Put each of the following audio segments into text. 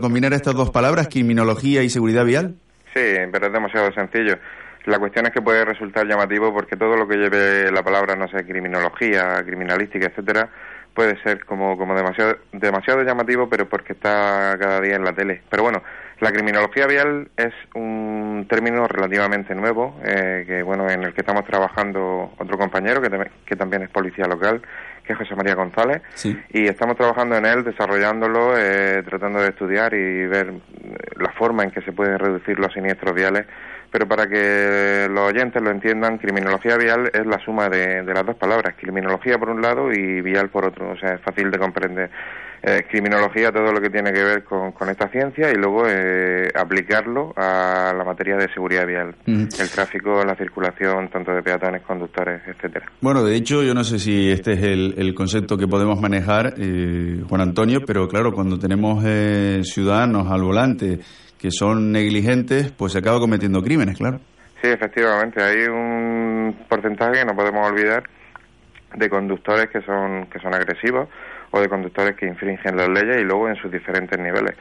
combinar estas dos palabras, criminología y seguridad vial? Sí, pero es demasiado sencillo. La cuestión es que puede resultar llamativo porque todo lo que lleve la palabra, no sé, criminología, criminalística, etcétera, puede ser como, como demasiado, demasiado llamativo, pero porque está cada día en la tele. Pero bueno, la criminología vial es un término relativamente nuevo, eh, que bueno, en el que estamos trabajando otro compañero que, que también es policía local, que es José María González, y estamos trabajando en él, desarrollándolo, eh, tratando de estudiar y ver la forma en que se pueden reducir los siniestros viales pero para que los oyentes lo entiendan, criminología vial es la suma de, las dos palabras, criminología por un lado y vial por otro, o sea, es fácil de comprender. Eh, criminología, todo lo que tiene que ver con, esta ciencia y luego eh, aplicarlo a la materia de seguridad vial, el tráfico, la circulación, tanto de peatones, conductores, etcétera. Bueno, de hecho, yo no sé si este es el, concepto que podemos manejar, eh, Juan Antonio, pero claro, cuando tenemos ciudadanos al volante, que son negligentes, pues se acaba cometiendo crímenes, claro. Sí, efectivamente, hay un porcentaje que no podemos olvidar de conductores que son que son agresivos o de conductores que infringen las leyes y luego en sus diferentes niveles.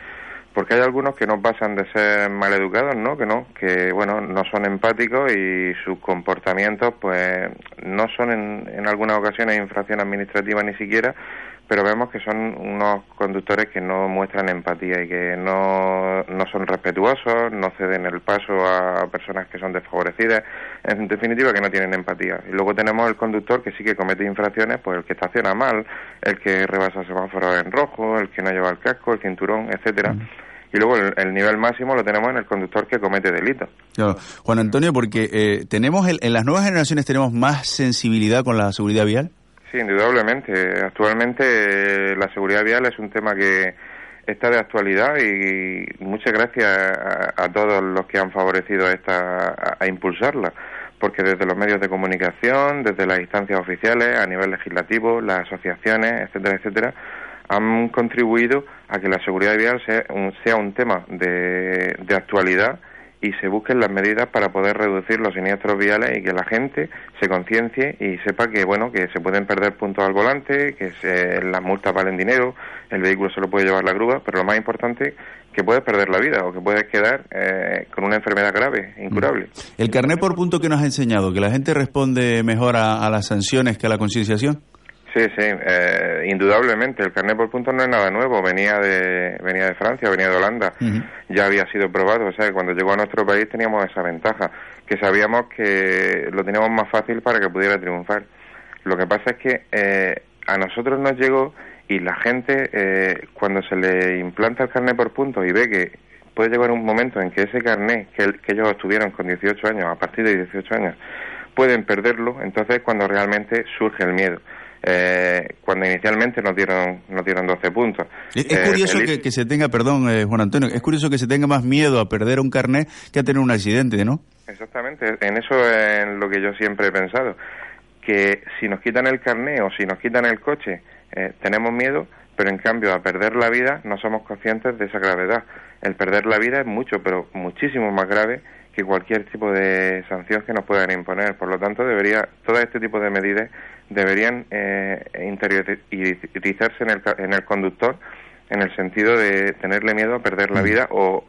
Porque hay algunos que no pasan de ser maleducados, ¿no? Que no, que bueno, no son empáticos y sus comportamientos pues no son en, en algunas ocasiones infracción administrativa ni siquiera, pero vemos que son unos conductores que no muestran empatía y que no, no son respetuosos, no ceden el paso a personas que son desfavorecidas, en definitiva que no tienen empatía. Y luego tenemos el conductor que sí que comete infracciones, pues el que estaciona mal, el que rebasa semáforos en rojo, el que no lleva el casco, el cinturón, etcétera. y luego el, nivel máximo lo tenemos en el conductor que comete delitos. Juan Antonio, porque eh, tenemos en las nuevas generaciones tenemos más sensibilidad con la seguridad vial. Sí, indudablemente. Actualmente la seguridad vial es un tema que está de actualidad y muchas gracias a, todos los que han favorecido esta, a, impulsarla, porque desde los medios de comunicación, desde las instancias oficiales, a nivel legislativo, las asociaciones, etcétera, etcétera, han contribuido a que la seguridad vial sea un, sea un tema de, de actualidad y se busquen las medidas para poder reducir los siniestros viales y que la gente se conciencie y sepa que bueno que se pueden perder puntos al volante, que se, las multas valen dinero, el vehículo se lo puede llevar la grúa, pero lo más importante que puedes perder la vida o que puedes quedar eh, con una enfermedad grave, incurable. ¿El carnet por punto que nos ha enseñado, que la gente responde mejor a las sanciones que a la concienciación? Sí, sí, eh, indudablemente. El carnet por puntos no es nada nuevo. Venía de, venía de Francia, venía de Holanda. Ya había sido probado. O sea, cuando llegó a nuestro país teníamos esa ventaja, que sabíamos que lo teníamos más fácil para que pudiera triunfar. Lo que pasa es que eh, a nosotros nos llegó y la gente, eh, cuando se le implanta el carnet por puntos y ve que puede llegar un momento en que ese carnet que, que ellos obtuvieron con 18 años, a partir de 18 años, pueden perderlo, entonces cuando realmente surge el miedo eh, cuando inicialmente nos dieron, nos dieron 12 puntos. Es, eh, curioso que, se tenga, perdón, eh, Juan Antonio, es curioso que se tenga más miedo a perder un carnet que a tener un accidente, ¿no? Exactamente, en eso es lo que yo siempre he pensado, que si nos quitan el carnet o si nos quitan el coche, eh, tenemos miedo, pero en cambio a perder la vida no somos conscientes de esa gravedad. El perder la vida es mucho, pero muchísimo más grave que cualquier tipo de sanción que nos puedan imponer. Por lo tanto, debería todo este tipo de medidas deberían eh, interiorizarse en el, en el conductor en el sentido de tenerle miedo a perder la mm. vida o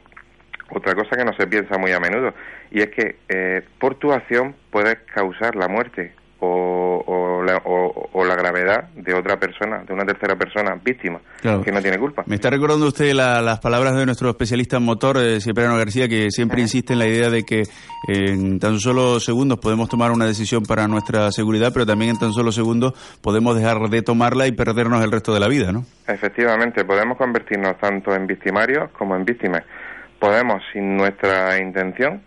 otra cosa que no se piensa muy a menudo y es que eh, por tu acción puedes causar la muerte o, o, la, o, la, gravedad de otra persona, de una tercera persona víctima, que no tiene culpa. Me está recordando usted las palabras de nuestro especialista en motor, eh, Cipriano García, que siempre insiste en la idea de que en tan solo segundos podemos tomar una decisión para nuestra seguridad, pero también en tan solo segundos podemos dejar de tomarla y perdernos el resto de la vida, ¿no? Efectivamente, podemos convertirnos tanto en victimarios como en víctimas. Podemos, sin nuestra intención,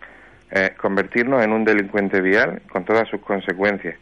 eh, convertirnos en un delincuente vial con todas sus consecuencias.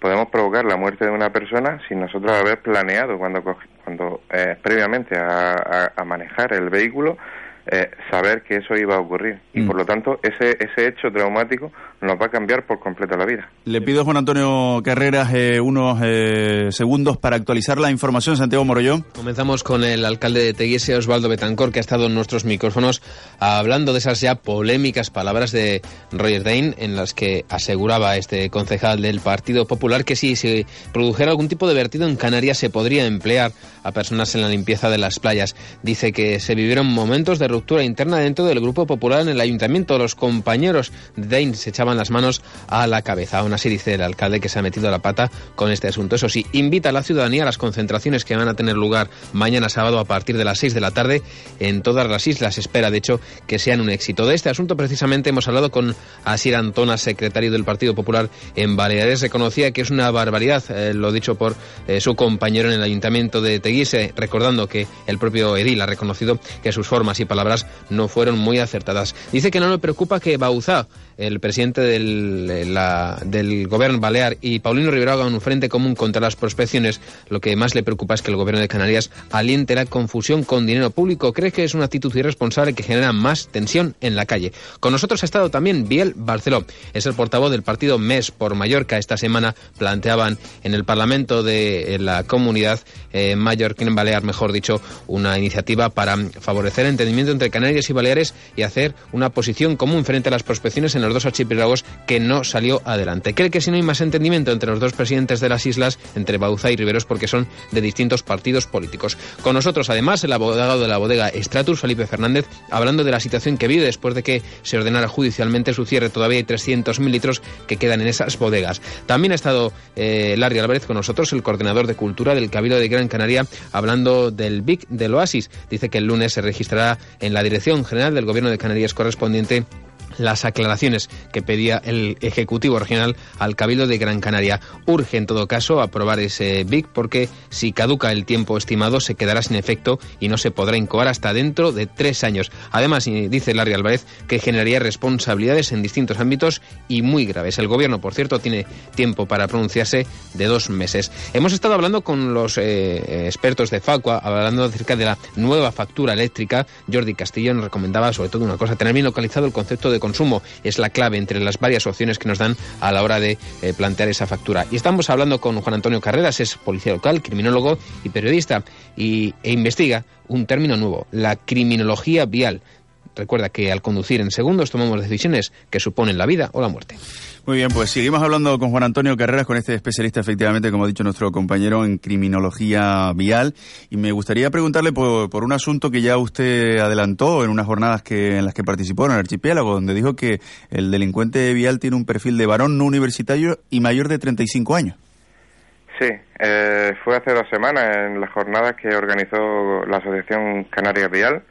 Podemos provocar la muerte de una persona sin nosotros haber planeado cuando, cuando eh, previamente a, manejar el vehículo eh, saber que eso iba a ocurrir. Y mm. por lo tanto, ese, ese hecho traumático nos va a cambiar por completo la vida. Le pido a Juan Antonio Carreras eh, unos eh, segundos para actualizar la información. Santiago Morollón. Comenzamos con el alcalde de Teguise, Osvaldo Betancor, que ha estado en nuestros micrófonos hablando de esas ya polémicas palabras de Roger Dane, en las que aseguraba este concejal del Partido Popular que si se produjera algún tipo de vertido en Canarias se podría emplear a personas en la limpieza de las playas. Dice que se vivieron momentos de ruptura interna dentro del Grupo Popular en el ayuntamiento. Los compañeros de Dane se echaban las manos a la cabeza. Aún así dice el alcalde que se ha metido la pata con este asunto. Eso sí, invita a la ciudadanía a las concentraciones que van a tener lugar mañana sábado a partir de las 6 de la tarde en todas las islas. Espera, de hecho, que sean un éxito. De este asunto precisamente hemos hablado con Asir Antona, secretario del Partido Popular en Baleares. Reconocía que es una barbaridad, eh, lo dicho por eh, su compañero en el ayuntamiento de Teguise, recordando que el propio Edil ha reconocido que sus formas y palabras no fueron muy acertadas. Dice que no le preocupa que Bauzá el presidente del, la, del gobierno balear y Paulino Rivera hagan un frente común contra las prospecciones, lo que más le preocupa es que el gobierno de Canarias aliente la confusión con dinero público. Cree que es una actitud irresponsable que genera más tensión en la calle. Con nosotros ha estado también Biel Barceló. Es el portavoz del partido MES por Mallorca. Esta semana planteaban en el Parlamento de la comunidad eh, en Balear, mejor dicho, una iniciativa para favorecer el entendimiento entre Canarias y Baleares y hacer una posición común frente a las prospecciones en dos archipiélagos que no salió adelante. Cree que si no hay más entendimiento entre los dos presidentes de las islas, entre Bauza y Riveros, porque son de distintos partidos políticos. Con nosotros, además, el abogado de la bodega Stratus, Felipe Fernández, hablando de la situación que vive después de que se ordenara judicialmente su cierre. Todavía hay 300.000 litros que quedan en esas bodegas. También ha estado eh, Larry Álvarez con nosotros, el coordinador de cultura del Cabildo de Gran Canaria, hablando del BIC del Oasis. Dice que el lunes se registrará en la Dirección General del Gobierno de Canarias correspondiente las aclaraciones que pedía el Ejecutivo Regional al Cabildo de Gran Canaria. Urge, en todo caso, aprobar ese BIC porque si caduca el tiempo estimado se quedará sin efecto y no se podrá incoar hasta dentro de tres años. Además, dice Larry Álvarez que generaría responsabilidades en distintos ámbitos y muy graves. El Gobierno, por cierto, tiene tiempo para pronunciarse de dos meses. Hemos estado hablando con los eh, expertos de Facua, hablando acerca de la nueva factura eléctrica. Jordi Castillo nos recomendaba sobre todo una cosa, tener bien localizado el concepto de consumo es la clave entre las varias opciones que nos dan a la hora de eh, plantear esa factura. Y estamos hablando con Juan Antonio Carreras, es policía local, criminólogo y periodista, y, e investiga un término nuevo, la criminología vial. Recuerda que al conducir en segundos tomamos decisiones que suponen la vida o la muerte. Muy bien, pues seguimos hablando con Juan Antonio Carreras, con este especialista, efectivamente, como ha dicho nuestro compañero, en criminología vial. Y me gustaría preguntarle por, por un asunto que ya usted adelantó en unas jornadas que, en las que participó en el archipiélago, donde dijo que el delincuente vial tiene un perfil de varón no universitario y mayor de 35 años. Sí, eh, fue hace dos semanas en las jornadas que organizó la Asociación Canaria Vial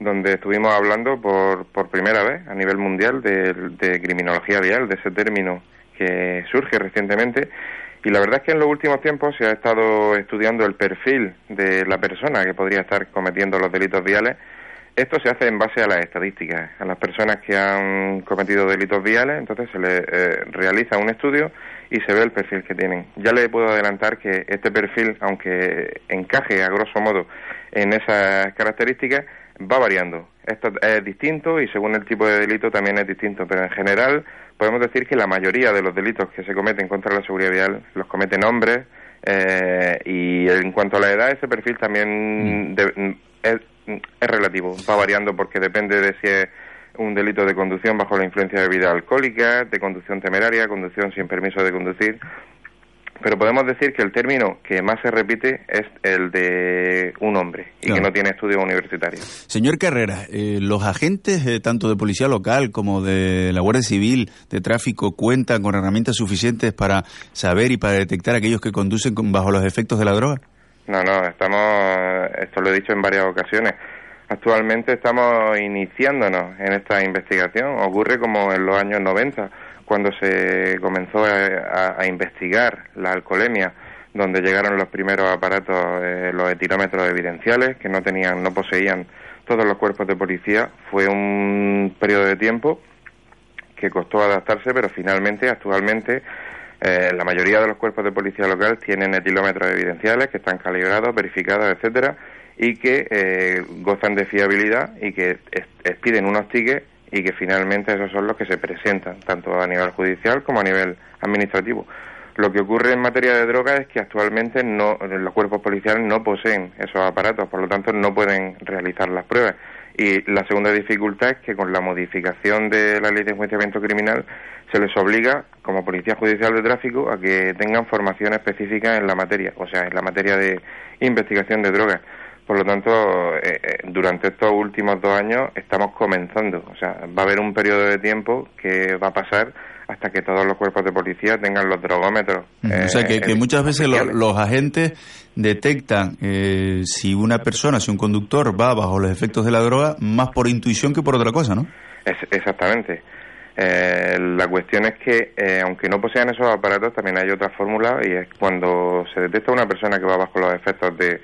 donde estuvimos hablando por, por primera vez a nivel mundial de, criminología vial, de ese término que surge recientemente. Y la verdad es que en los últimos tiempos se ha estado estudiando el perfil de la persona que podría estar cometiendo los delitos viales. Esto se hace en base a las estadísticas, a las personas que han cometido delitos viales, entonces se les eh, realiza un estudio y se ve el perfil que tienen. Ya le puedo adelantar que este perfil, aunque encaje a grosso modo en esas características, va variando. Esto es distinto y según el tipo de delito también es distinto, pero en general podemos decir que la mayoría de los delitos que se cometen contra la seguridad vial los cometen hombres eh, y en cuanto a la edad ese perfil también mm. es, es relativo, va variando porque depende de si es un delito de conducción bajo la influencia de bebida alcohólica, de conducción temeraria, conducción sin permiso de conducir pero podemos decir que el término que más se repite es el de un hombre y que no tiene estudios universitarios. Señor Carrera, eh, ¿los agentes eh, tanto de policía local como de la Guardia Civil de tráfico cuentan con herramientas suficientes para saber y para detectar a aquellos que conducen bajo los efectos de la droga? No, no, estamos, esto lo he dicho en varias ocasiones, actualmente estamos iniciándonos en esta investigación, ocurre como en los años 90 cuando se comenzó a, investigar la alcoholemia, donde llegaron los primeros aparatos, eh, los etilómetros evidenciales, que no tenían, no poseían todos los cuerpos de policía, fue un periodo de tiempo que costó adaptarse, pero finalmente, actualmente, eh, la mayoría de los cuerpos de policía local tienen etilómetros evidenciales que están calibrados, verificados, etcétera, y que eh, gozan de fiabilidad y que expiden unos tickets y que finalmente esos son los que se presentan, tanto a nivel judicial como a nivel administrativo. Lo que ocurre en materia de drogas es que actualmente no, los cuerpos policiales no poseen esos aparatos, por lo tanto no pueden realizar las pruebas. Y la segunda dificultad es que con la modificación de la ley de enjuiciamiento criminal se les obliga, como Policía Judicial de Tráfico, a que tengan formación específica en la materia, o sea, en la materia de investigación de drogas. Por lo tanto, eh, eh, durante estos últimos dos años estamos comenzando. O sea, va a haber un periodo de tiempo que va a pasar hasta que todos los cuerpos de policía tengan los drogómetros. o sea, que, eh, muchas veces los agentes detectan si una persona, si un conductor va bajo los efectos de la droga, más por intuición que por otra cosa, ¿no? Es, exactamente. la cuestión es que, aunque no posean esos aparatos, también hay otra fórmula y es cuando se detecta una persona que va bajo los efectos de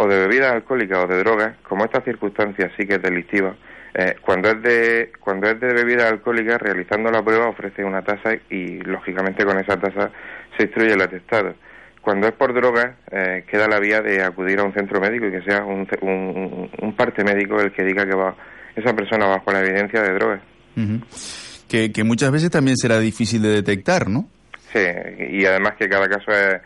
o de bebidas alcohólicas o de drogas, como esta circunstancia sí que es delictiva, eh, cuando es de cuando es de bebidas alcohólicas, realizando la prueba ofrece una tasa y lógicamente con esa tasa se instruye el atestado. Cuando es por drogas, eh, queda la vía de acudir a un centro médico y que sea un, un, parte médico el que diga que va esa persona bajo la evidencia de drogas. que, que muchas veces también será difícil de detectar, ¿no? Sí, y además que cada caso es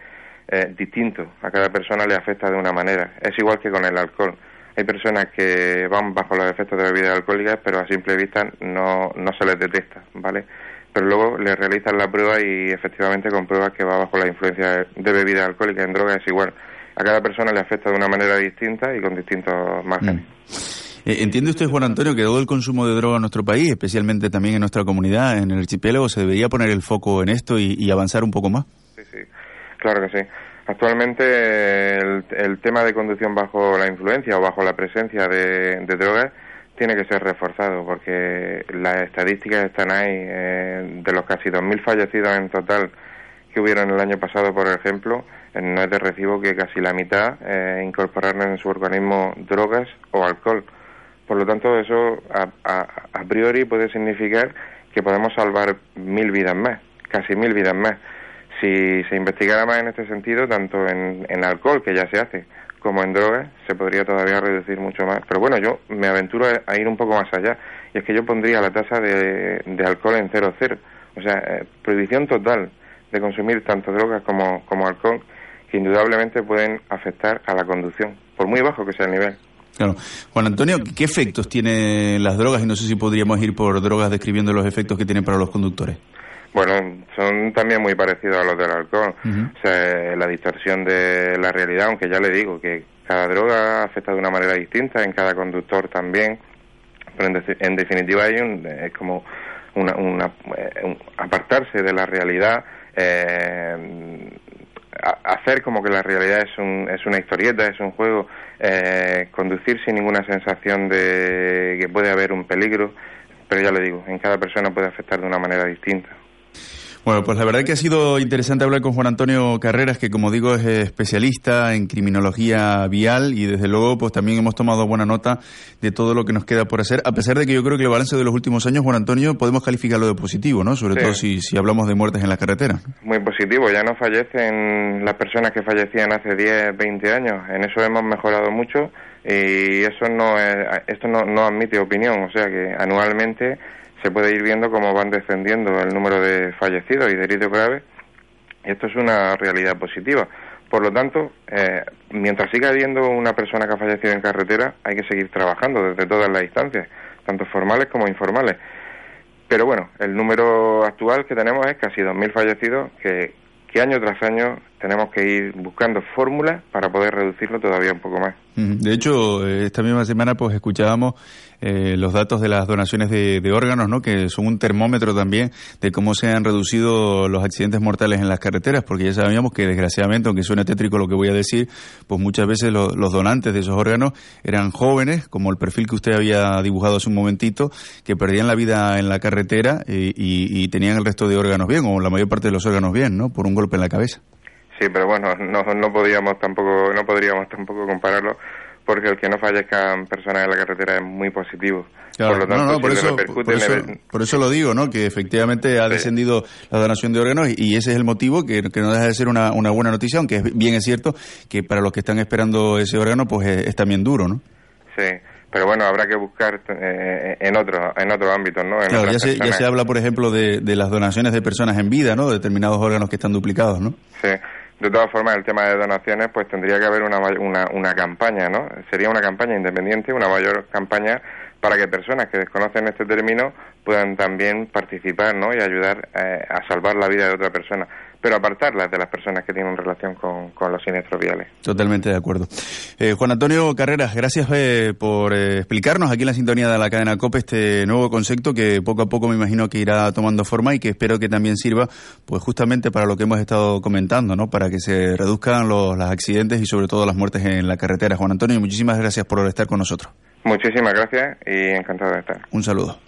eh, distinto, a cada persona le afecta de una manera. Es igual que con el alcohol. Hay personas que van bajo los efectos de bebidas alcohólicas, pero a simple vista no, no se les detecta, ¿vale? Pero luego le realizan la prueba y efectivamente comprueba que va bajo la influencia de bebidas alcohólicas. En drogas es igual. A cada persona le afecta de una manera distinta y con distintos márgenes. Mm. Eh, ¿Entiende usted, Juan Antonio, que todo el consumo de droga en nuestro país, especialmente también en nuestra comunidad, en el archipiélago, se debería poner el foco en esto y avanzar un poco más? Sí, sí. Claro que sí. Actualmente el, tema de conducción bajo la influencia o bajo la presencia de, drogas tiene que ser reforzado porque las estadísticas están ahí. Eh, de los casi 2.000 fallecidos en total que hubieron el año pasado, por ejemplo, no es de recibo que casi la mitad eh, incorporaron en su organismo drogas o alcohol. Por lo tanto, eso a, a priori puede significar que podemos salvar mil vidas más, casi mil vidas más. Si se investigara más en este sentido, tanto en, alcohol, que ya se hace, como en drogas, se podría todavía reducir mucho más. Pero bueno, yo me aventuro a, ir un poco más allá, y es que yo pondría la tasa de, alcohol en cero cero. O sea, eh, prohibición total de consumir tanto drogas como, alcohol, que indudablemente pueden afectar a la conducción, por muy bajo que sea el nivel. Claro. Juan Antonio, ¿qué efectos tienen las drogas? Y no sé si podríamos ir por drogas describiendo los efectos que tienen para los conductores. Bueno, son también muy parecidos a los del alcohol. O sea, la distorsión de la realidad, aunque ya le digo que cada droga afecta de una manera distinta, en cada conductor también. Pero en, definitiva hay un, es como una, eh, apartarse de la realidad, eh, hacer como que la realidad es, un, es una historieta, es un juego, eh, conducir sin ninguna sensación de que puede haber un peligro, pero ya le digo, en cada persona puede afectar de una manera distinta. Bueno, pues la verdad que ha sido interesante hablar con Juan Antonio Carreras, que como digo es especialista en criminología vial y desde luego pues también hemos tomado buena nota de todo lo que nos queda por hacer, a pesar de que yo creo que el balance de los últimos años, Juan Antonio, podemos calificarlo de positivo, ¿no? Sobre todo si, si hablamos de muertes en la carretera. Muy positivo, ya no fallecen las personas que fallecían hace 10, 20 años, en eso hemos mejorado mucho y eso no es, esto no, no admite opinión, o sea que anualmente se puede ir viendo cómo van descendiendo el número de fallecidos y de heridos graves. Esto es una realidad positiva. Por lo tanto, eh, mientras siga habiendo una persona que ha fallecido en carretera, hay que seguir trabajando desde todas las instancias, tanto formales como informales. Pero bueno, el número actual que tenemos es casi 2.000 fallecidos, que año tras año tenemos que ir buscando fórmulas para poder reducirlo todavía un poco más. De hecho, eh, esta misma semana pues escuchábamos eh, los datos de las donaciones de, órganos, ¿no? que son un termómetro también de cómo se han reducido los accidentes mortales en las carreteras, porque ya sabíamos que desgraciadamente, aunque suene tétrico lo que voy a decir, pues muchas veces los donantes de esos órganos eran jóvenes, como el perfil que usted había dibujado hace un momentito, que perdían la vida en la carretera y, y tenían el resto de órganos bien, o la mayor parte de los órganos bien, ¿no? por un golpe en la cabeza. Sí, pero bueno, no, no podíamos tampoco, no podríamos tampoco compararlo porque el que no fallezcan personas en la carretera es muy positivo. por lo tanto, por, eso, por, eso, lo digo, ¿no? Que efectivamente ha descendido la donación de órganos y, ese es el motivo que, no deja de ser una, una buena noticia, aunque bien es cierto que para los que están esperando ese órgano, pues es, también duro, ¿no? Sí, pero bueno, habrá que buscar eh, en otros en otros ámbitos, ¿no? claro, ya se, ya se, habla, por ejemplo, de, de, las donaciones de personas en vida, ¿no? De determinados órganos que están duplicados, ¿no? Sí. De todas formas, el tema de donaciones, pues tendría que haber una, una, una campaña, ¿no? Sería una campaña independiente, una mayor campaña para que personas que desconocen este término puedan también participar ¿no? y ayudar eh, a salvar la vida de otra persona, pero apartarlas de las personas que tienen relación con, los siniestros viales. Totalmente de acuerdo. Eh, Juan Antonio Carreras, gracias eh, por explicarnos aquí en la sintonía de la cadena COPE este nuevo concepto que poco a poco me imagino que irá tomando forma y que espero que también sirva pues justamente para lo que hemos estado comentando, ¿no? para que se reduzcan los, los accidentes y sobre todo las muertes en la carretera. Juan Antonio, muchísimas gracias por estar con nosotros. Muchísimas gracias y encantado de estar. Un saludo.